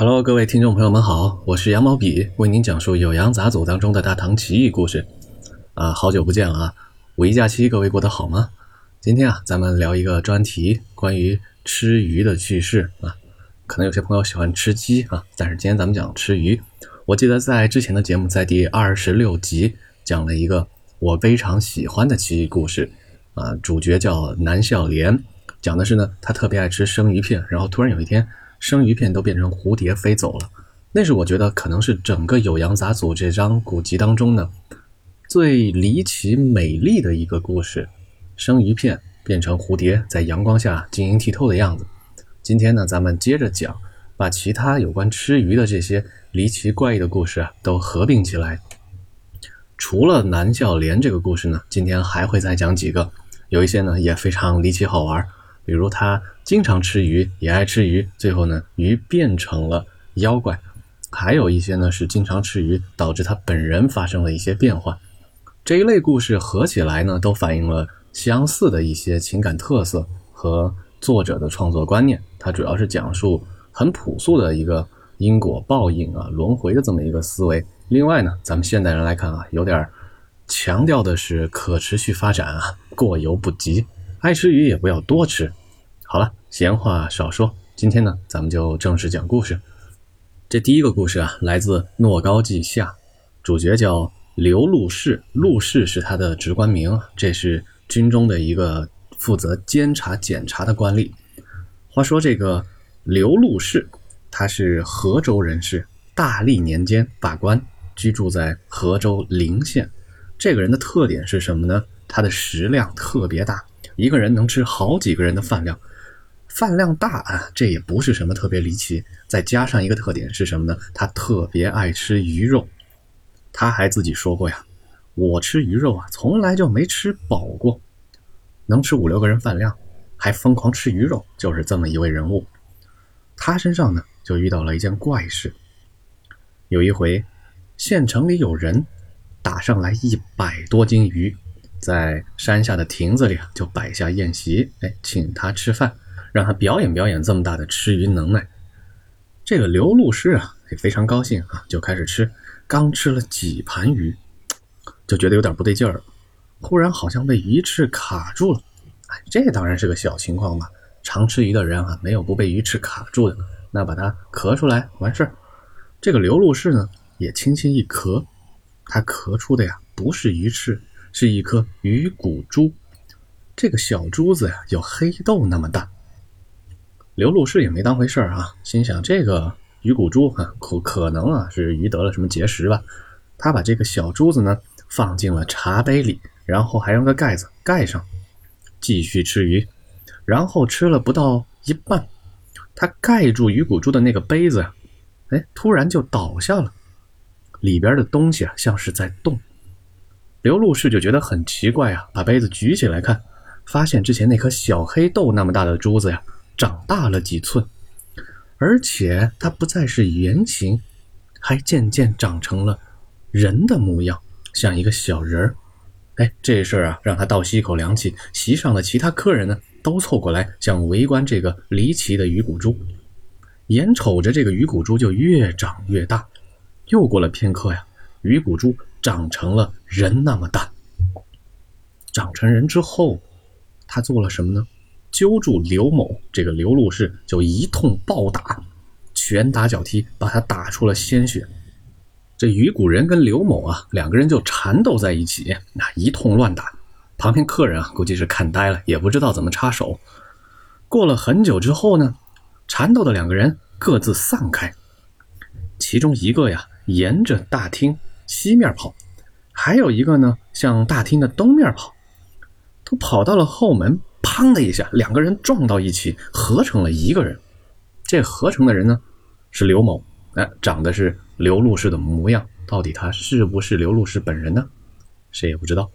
Hello，各位听众朋友们好，我是羊毛笔，为您讲述《酉阳杂俎》当中的大唐奇异故事。啊，好久不见了啊！五一假期各位过得好吗？今天啊，咱们聊一个专题，关于吃鱼的趣事啊。可能有些朋友喜欢吃鸡啊，但是今天咱们讲吃鱼。我记得在之前的节目，在第二十六集讲了一个我非常喜欢的奇异故事啊，主角叫南孝廉，讲的是呢，他特别爱吃生鱼片，然后突然有一天。生鱼片都变成蝴蝶飞走了，那是我觉得可能是整个《酉阳杂俎》这张古籍当中呢最离奇美丽的一个故事。生鱼片变成蝴蝶，在阳光下晶莹剔透的样子。今天呢，咱们接着讲，把其他有关吃鱼的这些离奇怪异的故事啊都合并起来。除了南孝廉这个故事呢，今天还会再讲几个，有一些呢也非常离奇好玩。比如他经常吃鱼，也爱吃鱼，最后呢，鱼变成了妖怪；还有一些呢是经常吃鱼，导致他本人发生了一些变化。这一类故事合起来呢，都反映了相似的一些情感特色和作者的创作观念。它主要是讲述很朴素的一个因果报应啊、轮回的这么一个思维。另外呢，咱们现代人来看啊，有点强调的是可持续发展啊，过犹不及。爱吃鱼也不要多吃。好了，闲话少说，今天呢，咱们就正式讲故事。这第一个故事啊，来自《诺高记下》，主角叫刘陆氏，陆氏是他的职官名，这是军中的一个负责监察检查的官吏。话说这个刘陆氏，他是河州人士，大历年间罢官，居住在河州陵县。这个人的特点是什么呢？他的食量特别大。一个人能吃好几个人的饭量，饭量大啊，这也不是什么特别离奇。再加上一个特点是什么呢？他特别爱吃鱼肉。他还自己说过呀：“我吃鱼肉啊，从来就没吃饱过，能吃五六个人饭量，还疯狂吃鱼肉，就是这么一位人物。”他身上呢，就遇到了一件怪事。有一回，县城里有人打上来一百多斤鱼。在山下的亭子里啊，就摆下宴席，哎，请他吃饭，让他表演表演这么大的吃鱼能耐。这个刘路师啊，也非常高兴啊，就开始吃。刚吃了几盘鱼，就觉得有点不对劲儿，忽然好像被鱼翅卡住了。哎，这当然是个小情况嘛，常吃鱼的人啊，没有不被鱼翅卡住的。那把它咳出来完事儿。这个刘路氏呢，也轻轻一咳，他咳出的呀，不是鱼翅。是一颗鱼骨珠，这个小珠子呀，有黑豆那么大。刘路氏也没当回事儿啊，心想这个鱼骨珠啊，可可能啊是鱼得了什么结石吧。他把这个小珠子呢放进了茶杯里，然后还用个盖子盖上，继续吃鱼。然后吃了不到一半，他盖住鱼骨珠的那个杯子呀，哎，突然就倒下了，里边的东西啊像是在动。刘路氏就觉得很奇怪啊，把杯子举起来看，发现之前那颗小黑豆那么大的珠子呀，长大了几寸，而且它不再是圆形，还渐渐长成了人的模样，像一个小人儿。哎，这事儿啊，让他倒吸一口凉气。席上的其他客人呢，都凑过来想围观这个离奇的鱼骨珠，眼瞅着这个鱼骨珠就越长越大。又过了片刻呀，鱼骨珠。长成了人那么大，长成人之后，他做了什么呢？揪住刘某这个刘路士，就一通暴打，拳打脚踢，把他打出了鲜血。这鱼骨人跟刘某啊，两个人就缠斗在一起，那一通乱打。旁边客人啊，估计是看呆了，也不知道怎么插手。过了很久之后呢，缠斗的两个人各自散开，其中一个呀，沿着大厅。西面跑，还有一个呢，向大厅的东面跑，都跑到了后门，砰的一下，两个人撞到一起，合成了一个人。这合成的人呢，是刘某，哎，长得是刘露氏的模样。到底他是不是刘露氏本人呢？谁也不知道。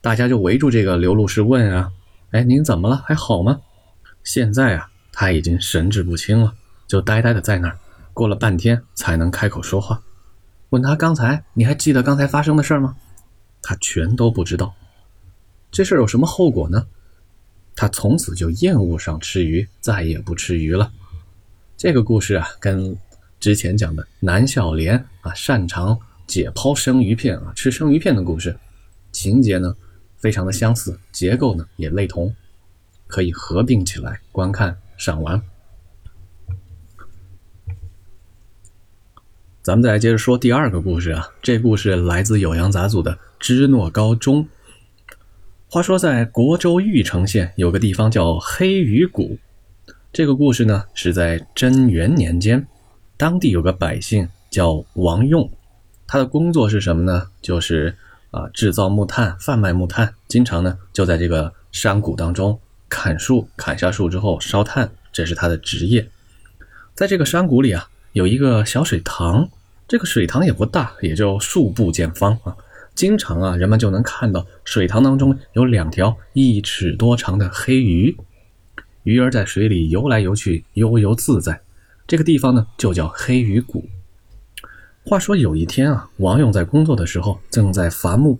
大家就围住这个刘露氏问啊，哎，您怎么了？还好吗？现在啊，他已经神志不清了，就呆呆的在那儿，过了半天才能开口说话。问他刚才你还记得刚才发生的事吗？他全都不知道。这事儿有什么后果呢？他从此就厌恶上吃鱼，再也不吃鱼了。这个故事啊，跟之前讲的南孝廉啊擅长解剖生鱼片啊吃生鱼片的故事，情节呢非常的相似，结构呢也类同，可以合并起来观看赏玩。咱们再来接着说第二个故事啊，这故事来自酉阳杂组的芝诺高中。话说，在国州玉城县有个地方叫黑鱼谷。这个故事呢，是在贞元年间，当地有个百姓叫王用，他的工作是什么呢？就是啊，制造木炭，贩卖木炭，经常呢就在这个山谷当中砍树，砍下树之后烧炭，这是他的职业。在这个山谷里啊，有一个小水塘，这个水塘也不大，也就数步见方啊。经常啊，人们就能看到水塘当中有两条一尺多长的黑鱼，鱼儿在水里游来游去，悠游自在。这个地方呢，就叫黑鱼谷。话说有一天啊，王勇在工作的时候正在伐木，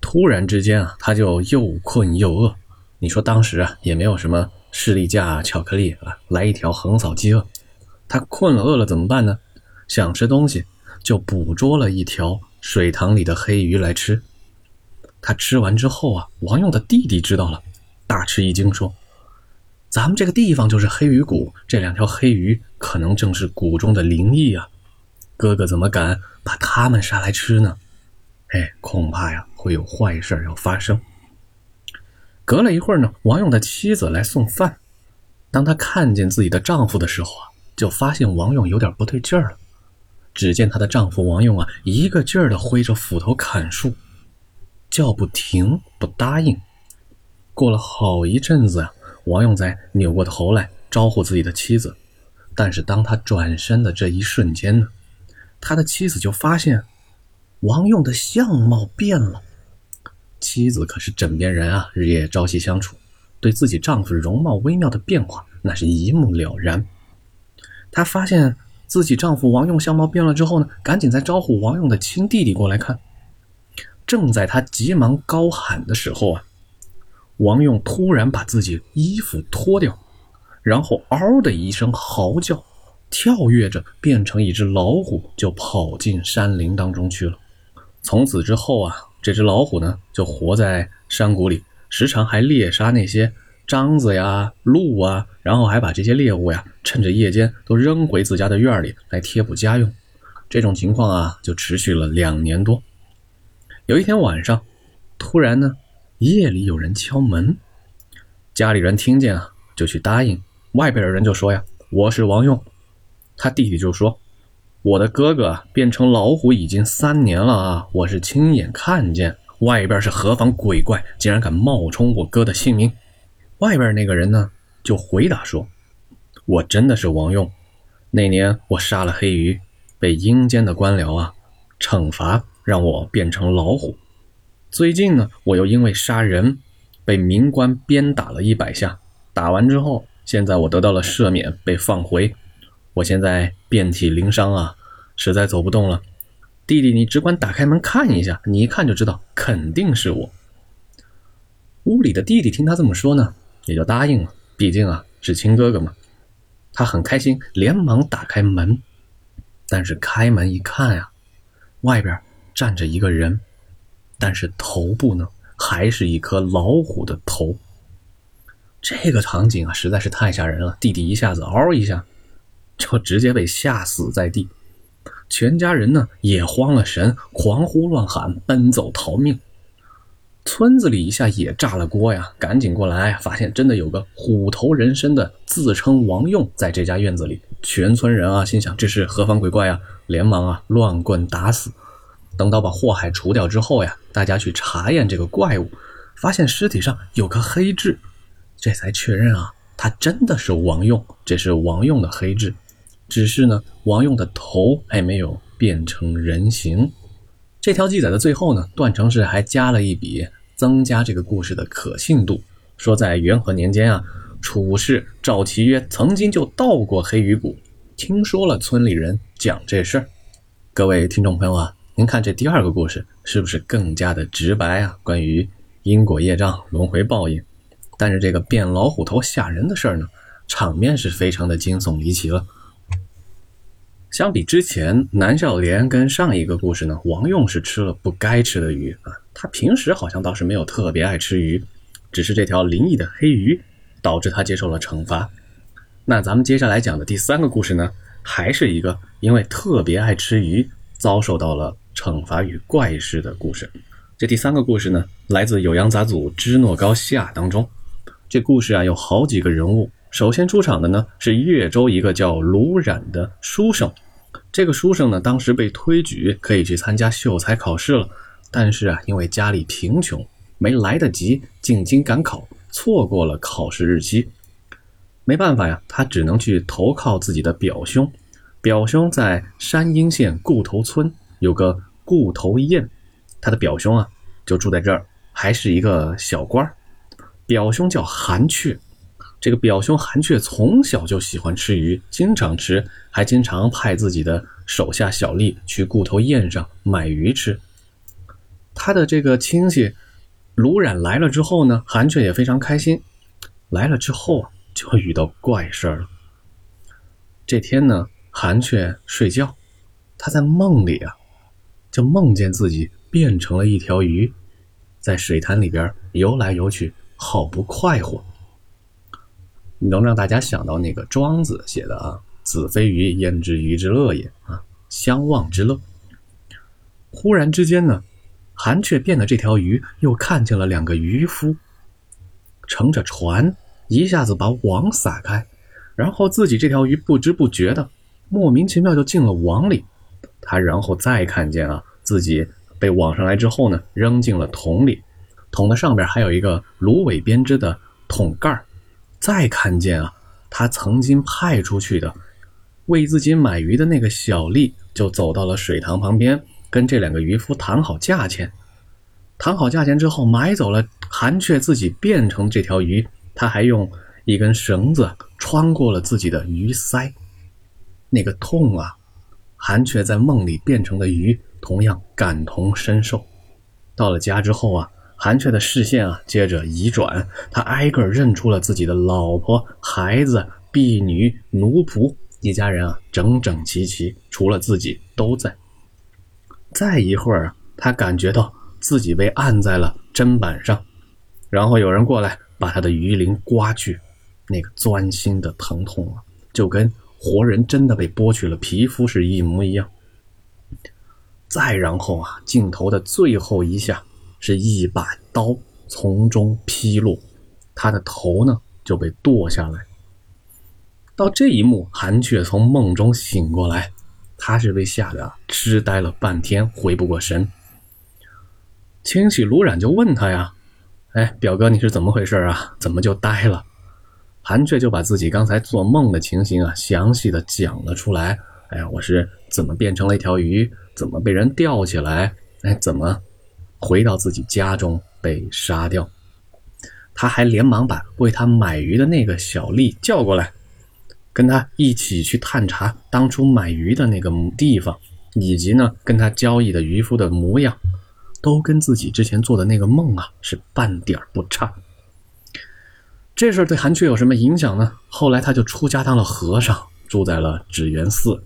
突然之间啊，他就又困又饿。你说当时啊，也没有什么士力架、巧克力啊，来一条横扫饥饿。他困了饿了怎么办呢？想吃东西，就捕捉了一条。水塘里的黑鱼来吃，他吃完之后啊，王勇的弟弟知道了，大吃一惊，说：“咱们这个地方就是黑鱼谷，这两条黑鱼可能正是谷中的灵异啊！哥哥怎么敢把他们杀来吃呢？哎，恐怕呀会有坏事要发生。”隔了一会儿呢，王勇的妻子来送饭，当她看见自己的丈夫的时候啊，就发现王勇有点不对劲儿了。只见她的丈夫王用啊，一个劲儿的挥着斧头砍树，叫不停，不答应。过了好一阵子啊，王用才扭过头来招呼自己的妻子。但是当他转身的这一瞬间呢，他的妻子就发现王用的相貌变了。妻子可是枕边人啊，日夜朝夕相处，对自己丈夫容貌微妙的变化那是一目了然。她发现。自己丈夫王用相貌变了之后呢，赶紧在招呼王用的亲弟弟过来看。正在他急忙高喊的时候啊，王用突然把自己衣服脱掉，然后嗷的一声嚎叫，跳跃着变成一只老虎，就跑进山林当中去了。从此之后啊，这只老虎呢就活在山谷里，时常还猎杀那些。獐子呀，鹿啊，然后还把这些猎物呀，趁着夜间都扔回自家的院里来贴补家用。这种情况啊，就持续了两年多。有一天晚上，突然呢，夜里有人敲门，家里人听见啊，就去答应。外边的人就说呀：“我是王用。”他弟弟就说：“我的哥哥变成老虎已经三年了啊，我是亲眼看见。外边是何方鬼怪，竟然敢冒充我哥的姓名？”外边那个人呢，就回答说：“我真的是王用。那年我杀了黑鱼，被阴间的官僚啊惩罚，让我变成老虎。最近呢，我又因为杀人，被民官鞭打了一百下。打完之后，现在我得到了赦免，被放回。我现在遍体鳞伤啊，实在走不动了。弟弟，你只管打开门看一下，你一看就知道，肯定是我。”屋里的弟弟听他这么说呢。也就答应了，毕竟啊是亲哥哥嘛。他很开心，连忙打开门。但是开门一看呀，外边站着一个人，但是头部呢还是一颗老虎的头。这个场景啊实在是太吓人了，弟弟一下子嗷一下，就直接被吓死在地。全家人呢也慌了神，狂呼乱喊，奔走逃命。村子里一下也炸了锅呀！赶紧过来，发现真的有个虎头人身的自称王用在这家院子里。全村人啊，心想这是何方鬼怪啊，连忙啊乱棍打死。等到把祸害除掉之后呀，大家去查验这个怪物，发现尸体上有颗黑痣，这才确认啊，他真的是王用，这是王用的黑痣。只是呢，王用的头还没有变成人形。这条记载的最后呢，段成式还加了一笔，增加这个故事的可信度。说在元和年间啊，楚士赵齐曰曾经就到过黑鱼谷，听说了村里人讲这事儿。各位听众朋友啊，您看这第二个故事是不是更加的直白啊？关于因果业障、轮回报应。但是这个变老虎头吓人的事儿呢，场面是非常的惊悚离奇了。相比之前，南孝廉跟上一个故事呢，王用是吃了不该吃的鱼啊。他平时好像倒是没有特别爱吃鱼，只是这条灵异的黑鱼导致他接受了惩罚。那咱们接下来讲的第三个故事呢，还是一个因为特别爱吃鱼，遭受到了惩罚与怪事的故事。这第三个故事呢，来自《酉阳杂祖支诺高西亚》当中。这故事啊，有好几个人物。首先出场的呢是越州一个叫卢冉的书生，这个书生呢当时被推举可以去参加秀才考试了，但是啊因为家里贫穷，没来得及进京赶考，错过了考试日期。没办法呀，他只能去投靠自己的表兄。表兄在山阴县固头村有个固头堰，他的表兄啊就住在这儿，还是一个小官儿表兄叫韩雀。这个表兄韩雀从小就喜欢吃鱼，经常吃，还经常派自己的手下小吏去固头堰上买鱼吃。他的这个亲戚卢冉来了之后呢，韩雀也非常开心。来了之后啊，就遇到怪事儿了。这天呢，韩雀睡觉，他在梦里啊，就梦见自己变成了一条鱼，在水潭里边游来游去，好不快活。能让大家想到那个庄子写的啊，“子非鱼，焉知鱼之乐也”啊，相忘之乐。忽然之间呢，韩雀变的这条鱼又看见了两个渔夫，乘着船一下子把网撒开，然后自己这条鱼不知不觉的莫名其妙就进了网里。他然后再看见啊，自己被网上来之后呢，扔进了桶里，桶的上边还有一个芦苇编织的桶盖儿。再看见啊，他曾经派出去的为自己买鱼的那个小吏，就走到了水塘旁边，跟这两个渔夫谈好价钱。谈好价钱之后，买走了韩雀自己变成这条鱼，他还用一根绳子穿过了自己的鱼鳃。那个痛啊，韩雀在梦里变成的鱼同样感同身受。到了家之后啊。韩雀的视线啊，接着移转，他挨个认出了自己的老婆、孩子、婢女、奴仆，一家人啊，整整齐齐，除了自己都在。再一会儿，他感觉到自己被按在了砧板上，然后有人过来把他的鱼鳞刮去，那个钻心的疼痛啊，就跟活人真的被剥去了皮肤是一模一样。再然后啊，镜头的最后一下。是一把刀从中劈落，他的头呢就被剁下来。到这一幕，韩雀从梦中醒过来，他是被吓得痴呆了半天，回不过神。亲戚卢染就问他呀：“哎，表哥，你是怎么回事啊？怎么就呆了？”韩雀就把自己刚才做梦的情形啊，详细的讲了出来。哎呀，我是怎么变成了一条鱼？怎么被人吊起来？哎，怎么？回到自己家中被杀掉，他还连忙把为他买鱼的那个小丽叫过来，跟他一起去探查当初买鱼的那个地方，以及呢跟他交易的渔夫的模样，都跟自己之前做的那个梦啊是半点不差。这事对韩雀有什么影响呢？后来他就出家当了和尚，住在了纸园寺。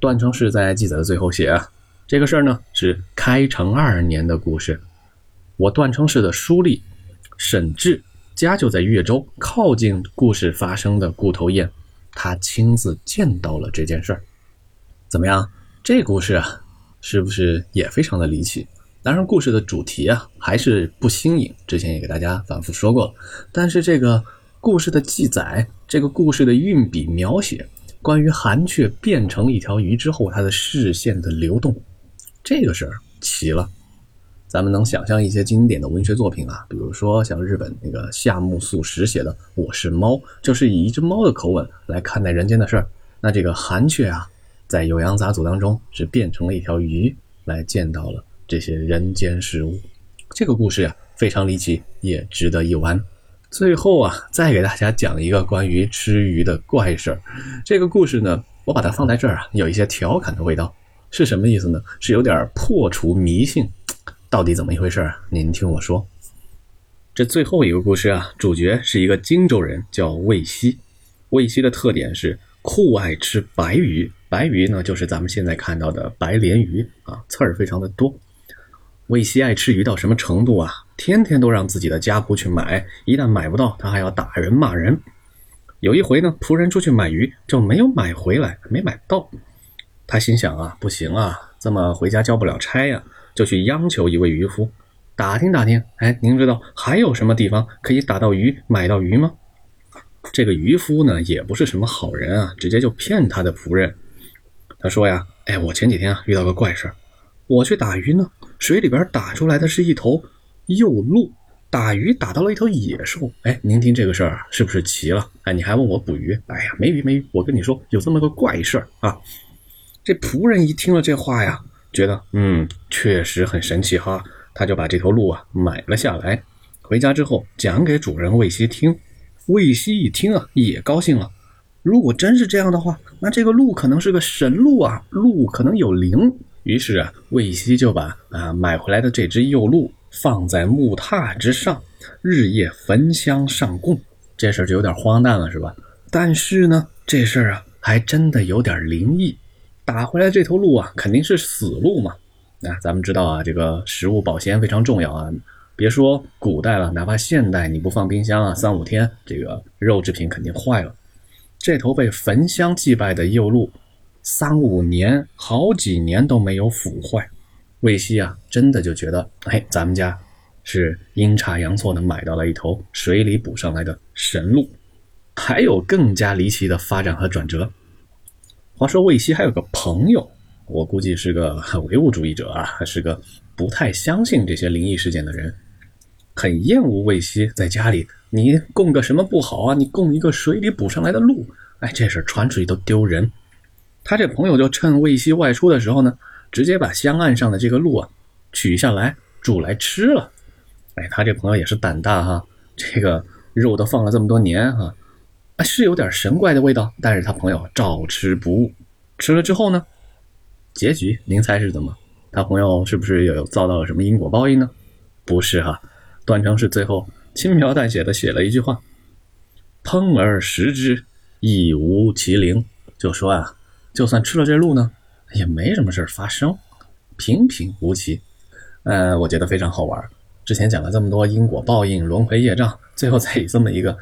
段成式在记载的最后写啊。这个事儿呢是开成二年的故事。我段成式的书吏沈志家就在越州，靠近故事发生的固头堰，他亲自见到了这件事儿。怎么样？这故事啊，是不是也非常的离奇？当然，故事的主题啊还是不新颖，之前也给大家反复说过了。但是这个故事的记载，这个故事的运笔描写，关于韩雀变成一条鱼之后，它的视线的流动。这个事儿奇了，咱们能想象一些经典的文学作品啊，比如说像日本那个夏目漱石写的《我是猫》，就是以一只猫的口吻来看待人间的事儿。那这个韩雀啊，在《酉阳杂俎》当中是变成了一条鱼，来见到了这些人间事物。这个故事呀，非常离奇，也值得一玩。最后啊，再给大家讲一个关于吃鱼的怪事儿。这个故事呢，我把它放在这儿啊，有一些调侃的味道。是什么意思呢？是有点破除迷信，到底怎么一回事啊？您听我说，这最后一个故事啊，主角是一个荆州人，叫魏西。魏西的特点是酷爱吃白鱼，白鱼呢，就是咱们现在看到的白鲢鱼啊，刺儿非常的多。魏西爱吃鱼到什么程度啊？天天都让自己的家仆去买，一旦买不到，他还要打人骂人。有一回呢，仆人出去买鱼就没有买回来，没买到。他心想啊，不行啊，这么回家交不了差呀，就去央求一位渔夫，打听打听。哎，您知道还有什么地方可以打到鱼、买到鱼吗？这个渔夫呢，也不是什么好人啊，直接就骗他的仆人。他说呀，哎，我前几天啊遇到个怪事儿，我去打鱼呢，水里边打出来的是一头幼鹿，打鱼打到了一头野兽。哎，您听这个事儿是不是奇了？哎，你还问我捕鱼？哎呀，没鱼没鱼。我跟你说，有这么个怪事儿啊。这仆人一听了这话呀，觉得嗯，确实很神奇哈，他就把这头鹿啊买了下来，回家之后讲给主人魏西听。魏西一听啊，也高兴了。如果真是这样的话，那这个鹿可能是个神鹿啊，鹿可能有灵。于是啊，魏西就把啊买回来的这只幼鹿放在木榻之上，日夜焚香上供。这事儿就有点荒诞了，是吧？但是呢，这事儿啊还真的有点灵异。打回来这头鹿啊，肯定是死鹿嘛。那咱们知道啊，这个食物保鲜非常重要啊。别说古代了，哪怕现代，你不放冰箱啊，三五天这个肉制品肯定坏了。这头被焚香祭拜的幼鹿，三五年、好几年都没有腐坏。魏西啊，真的就觉得，哎，咱们家是阴差阳错的买到了一头水里捕上来的神鹿。还有更加离奇的发展和转折。话说魏西还有个朋友，我估计是个唯物主义者啊，是个不太相信这些灵异事件的人。很厌恶魏西在家里，你供个什么不好啊？你供一个水里捕上来的鹿，哎，这事传出去都丢人。他这朋友就趁魏西外出的时候呢，直接把香案上的这个鹿啊取下来煮来吃了。哎，他这朋友也是胆大哈，这个肉都放了这么多年哈，是有点神怪的味道，但是他朋友照吃不误。吃了之后呢，结局您猜是怎么？他朋友是不是有遭到了什么因果报应呢？不是哈。段成是最后轻描淡写的写了一句话：“烹而食之，亦无其灵。”就说啊，就算吃了这鹿呢，也没什么事发生，平平无奇。呃，我觉得非常好玩。之前讲了这么多因果报应、轮回业障，最后再以这么一个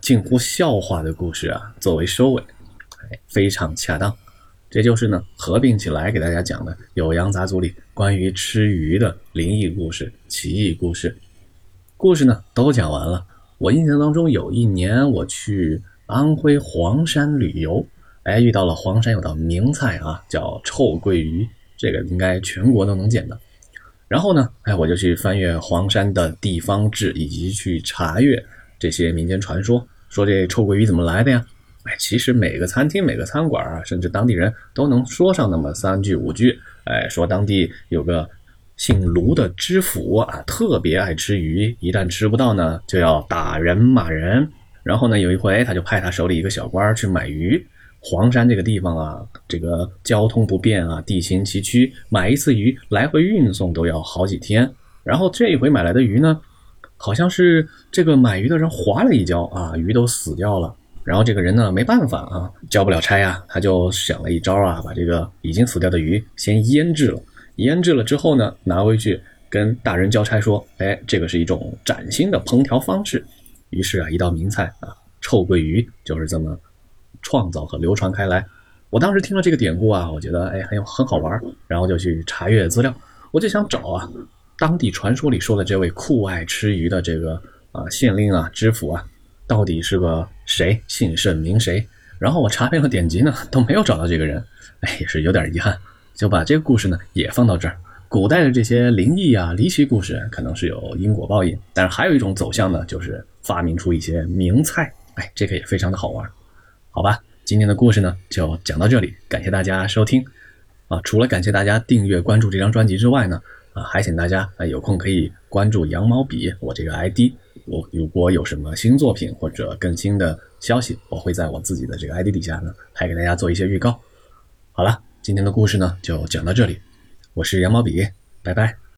近乎笑话的故事啊作为收尾，哎，非常恰当。这就是呢合并起来给大家讲的《酉阳杂族里关于吃鱼的灵异故事、奇异故事。故事呢都讲完了。我印象当中有一年我去安徽黄山旅游，哎，遇到了黄山有道名菜啊，叫臭鳜鱼，这个应该全国都能见到。然后呢，哎，我就去翻阅黄山的地方志，以及去查阅这些民间传说，说这臭鳜鱼怎么来的呀？哎，其实每个餐厅、每个餐馆啊，甚至当地人都能说上那么三句五句，哎，说当地有个。姓卢的知府啊，特别爱吃鱼，一旦吃不到呢，就要打人骂人。然后呢，有一回他就派他手里一个小官去买鱼。黄山这个地方啊，这个交通不便啊，地形崎岖，买一次鱼来回运送都要好几天。然后这一回买来的鱼呢，好像是这个买鱼的人滑了一跤啊，鱼都死掉了。然后这个人呢，没办法啊，交不了差呀，他就想了一招啊，把这个已经死掉的鱼先腌制了。腌制了之后呢，拿回去跟大人交差说：“哎，这个是一种崭新的烹调方式。”于是啊，一道名菜啊，臭鳜鱼就是这么创造和流传开来。我当时听了这个典故啊，我觉得哎很有很好玩，然后就去查阅资料，我就想找啊，当地传说里说的这位酷爱吃鱼的这个啊县令啊知府啊，到底是个谁，姓甚名谁？然后我查遍了典籍呢，都没有找到这个人，哎，也是有点遗憾。就把这个故事呢也放到这儿。古代的这些灵异啊、离奇故事，可能是有因果报应，但是还有一种走向呢，就是发明出一些名菜。哎，这个也非常的好玩。好吧，今天的故事呢就讲到这里，感谢大家收听。啊，除了感谢大家订阅关注这张专辑之外呢，啊，还请大家啊有空可以关注羊毛笔我这个 ID。我如果有什么新作品或者更新的消息，我会在我自己的这个 ID 底下呢，还给大家做一些预告。好了。今天的故事呢，就讲到这里。我是羊毛笔，拜拜。